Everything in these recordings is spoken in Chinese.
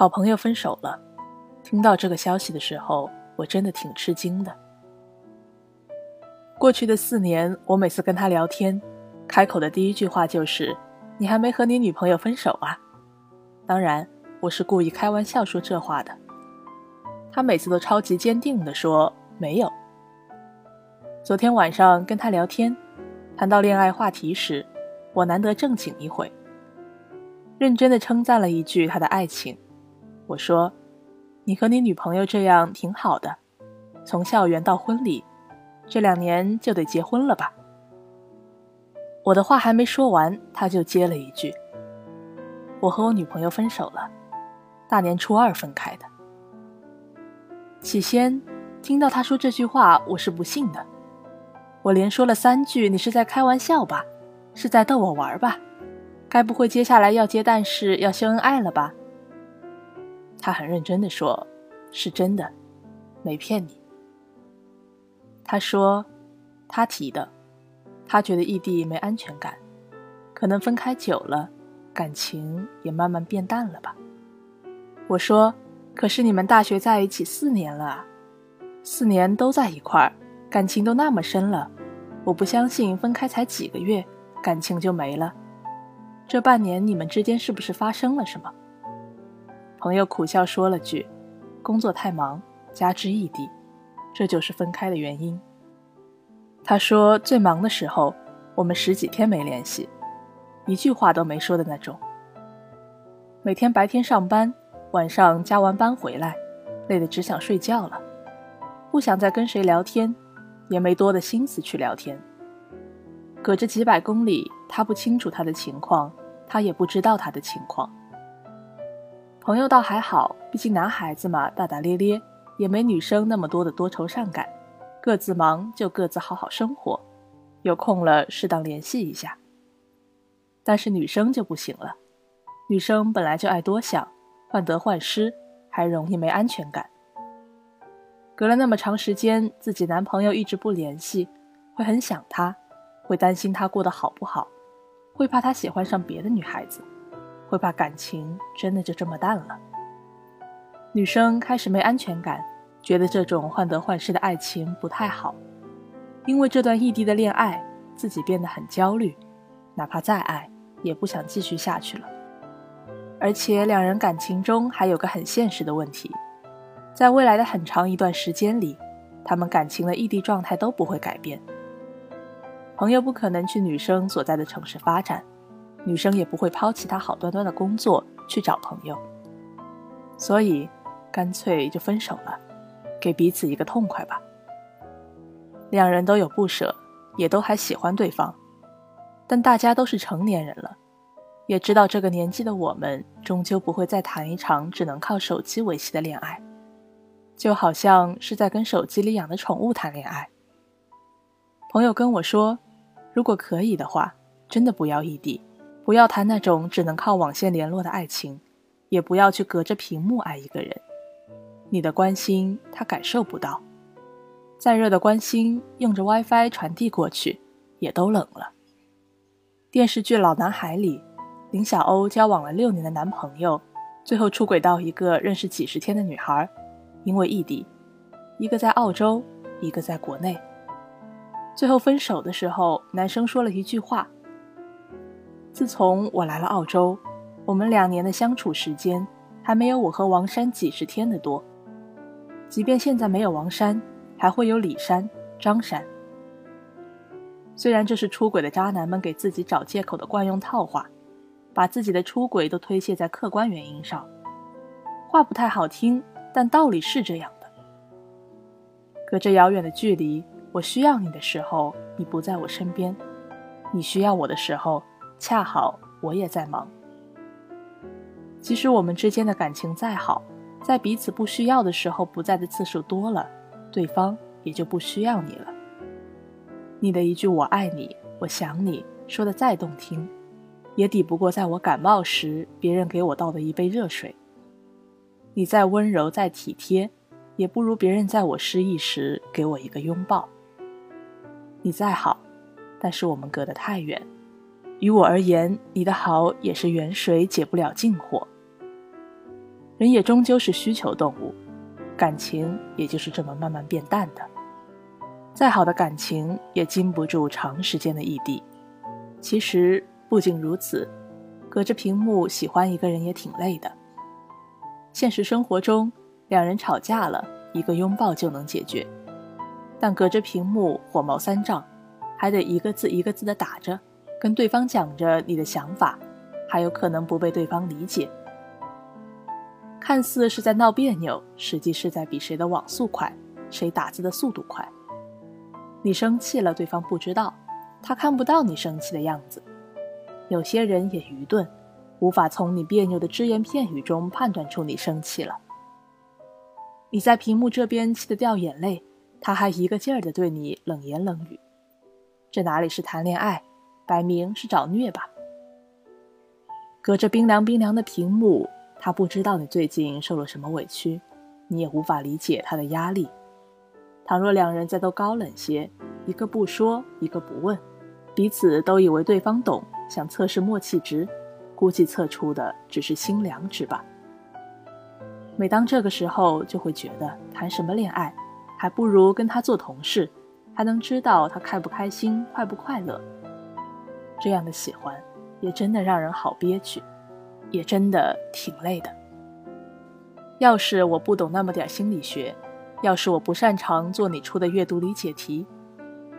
好朋友分手了，听到这个消息的时候，我真的挺吃惊的。过去的四年，我每次跟他聊天，开口的第一句话就是：“你还没和你女朋友分手啊？”当然，我是故意开玩笑说这话的。他每次都超级坚定地说：“没有。”昨天晚上跟他聊天，谈到恋爱话题时，我难得正经一回，认真的称赞了一句他的爱情。我说：“你和你女朋友这样挺好的，从校园到婚礼，这两年就得结婚了吧？”我的话还没说完，他就接了一句：“我和我女朋友分手了，大年初二分开的。”起先听到他说这句话，我是不信的，我连说了三句：“你是在开玩笑吧？是在逗我玩吧？该不会接下来要接但是要秀恩爱了吧？”他很认真的说：“是真的，没骗你。”他说：“他提的，他觉得异地没安全感，可能分开久了，感情也慢慢变淡了吧。”我说：“可是你们大学在一起四年了啊，四年都在一块儿，感情都那么深了，我不相信分开才几个月，感情就没了。这半年你们之间是不是发生了什么？”朋友苦笑说了句：“工作太忙，加之异地，这就是分开的原因。”他说：“最忙的时候，我们十几天没联系，一句话都没说的那种。每天白天上班，晚上加完班回来，累得只想睡觉了，不想再跟谁聊天，也没多的心思去聊天。隔着几百公里，他不清楚他的情况，他也不知道他的情况。”朋友倒还好，毕竟男孩子嘛，大大咧咧，也没女生那么多的多愁善感，各自忙就各自好好生活，有空了适当联系一下。但是女生就不行了，女生本来就爱多想，患得患失，还容易没安全感。隔了那么长时间，自己男朋友一直不联系，会很想他，会担心他过得好不好，会怕他喜欢上别的女孩子。会怕感情真的就这么淡了。女生开始没安全感，觉得这种患得患失的爱情不太好，因为这段异地的恋爱，自己变得很焦虑，哪怕再爱，也不想继续下去了。而且两人感情中还有个很现实的问题，在未来的很长一段时间里，他们感情的异地状态都不会改变。朋友不可能去女生所在的城市发展。女生也不会抛弃她好端端的工作去找朋友，所以干脆就分手了，给彼此一个痛快吧。两人都有不舍，也都还喜欢对方，但大家都是成年人了，也知道这个年纪的我们终究不会再谈一场只能靠手机维系的恋爱，就好像是在跟手机里养的宠物谈恋爱。朋友跟我说，如果可以的话，真的不要异地。不要谈那种只能靠网线联络的爱情，也不要去隔着屏幕爱一个人。你的关心他感受不到，再热的关心用着 WiFi 传递过去，也都冷了。电视剧《老男孩》里，林小欧交往了六年的男朋友，最后出轨到一个认识几十天的女孩，因为异地，一个在澳洲，一个在国内。最后分手的时候，男生说了一句话。自从我来了澳洲，我们两年的相处时间还没有我和王山几十天的多。即便现在没有王山，还会有李山、张山。虽然这是出轨的渣男们给自己找借口的惯用套话，把自己的出轨都推卸在客观原因上，话不太好听，但道理是这样的。隔着遥远的距离，我需要你的时候，你不在我身边；你需要我的时候。恰好我也在忙。即使我们之间的感情再好，在彼此不需要的时候不在的次数多了，对方也就不需要你了。你的一句“我爱你，我想你”说的再动听，也抵不过在我感冒时别人给我倒的一杯热水。你再温柔再体贴，也不如别人在我失意时给我一个拥抱。你再好，但是我们隔得太远。于我而言，你的好也是远水解不了近火。人也终究是需求动物，感情也就是这么慢慢变淡的。再好的感情也经不住长时间的异地。其实不仅如此，隔着屏幕喜欢一个人也挺累的。现实生活中，两人吵架了，一个拥抱就能解决，但隔着屏幕火冒三丈，还得一个字一个字的打着，跟对方讲着你的想法，还有可能不被对方理解。看似是在闹别扭，实际是在比谁的网速快，谁打字的速度快。你生气了，对方不知道，他看不到你生气的样子。有些人也愚钝，无法从你别扭的只言片语中判断出你生气了。你在屏幕这边气得掉眼泪，他还一个劲儿的对你冷言冷语，这哪里是谈恋爱，摆明是找虐吧？隔着冰凉冰凉的屏幕。他不知道你最近受了什么委屈，你也无法理解他的压力。倘若两人再都高冷些，一个不说，一个不问，彼此都以为对方懂，想测试默契值，估计测出的只是心凉值吧。每当这个时候，就会觉得谈什么恋爱，还不如跟他做同事，还能知道他开不开心，快不快乐。这样的喜欢，也真的让人好憋屈。也真的挺累的。要是我不懂那么点心理学，要是我不擅长做你出的阅读理解题，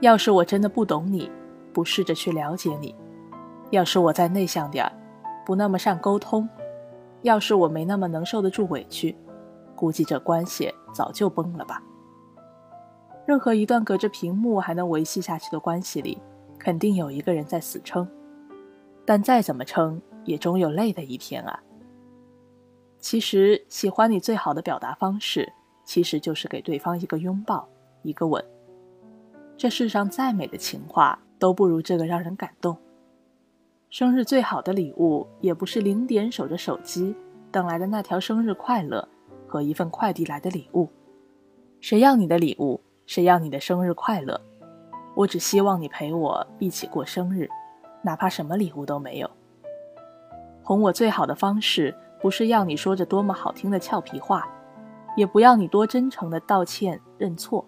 要是我真的不懂你，不试着去了解你，要是我再内向点，不那么善沟通，要是我没那么能受得住委屈，估计这关系早就崩了吧。任何一段隔着屏幕还能维系下去的关系里，肯定有一个人在死撑，但再怎么撑。也终有累的一天啊。其实，喜欢你最好的表达方式，其实就是给对方一个拥抱，一个吻。这世上再美的情话，都不如这个让人感动。生日最好的礼物，也不是零点守着手机等来的那条生日快乐和一份快递来的礼物。谁要你的礼物？谁要你的生日快乐？我只希望你陪我一起过生日，哪怕什么礼物都没有。哄我最好的方式，不是要你说着多么好听的俏皮话，也不要你多真诚的道歉认错，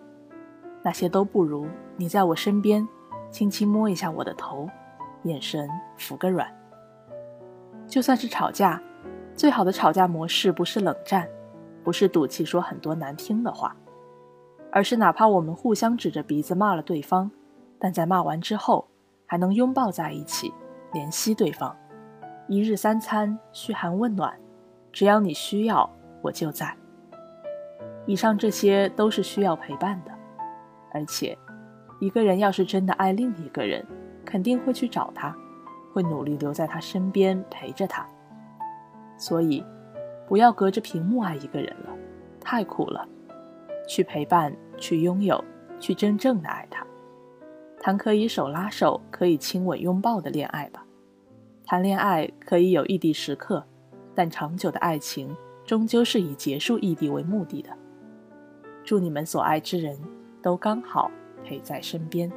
那些都不如你在我身边，轻轻摸一下我的头，眼神服个软。就算是吵架，最好的吵架模式不是冷战，不是赌气说很多难听的话，而是哪怕我们互相指着鼻子骂了对方，但在骂完之后，还能拥抱在一起，怜惜对方。一日三餐嘘寒问暖，只要你需要，我就在。以上这些都是需要陪伴的，而且，一个人要是真的爱另一个人，肯定会去找他，会努力留在他身边陪着他。所以，不要隔着屏幕爱一个人了，太苦了。去陪伴，去拥有，去真正的爱他，谈可以手拉手、可以亲吻拥抱的恋爱吧。谈恋爱可以有异地时刻，但长久的爱情终究是以结束异地为目的的。祝你们所爱之人都刚好陪在身边。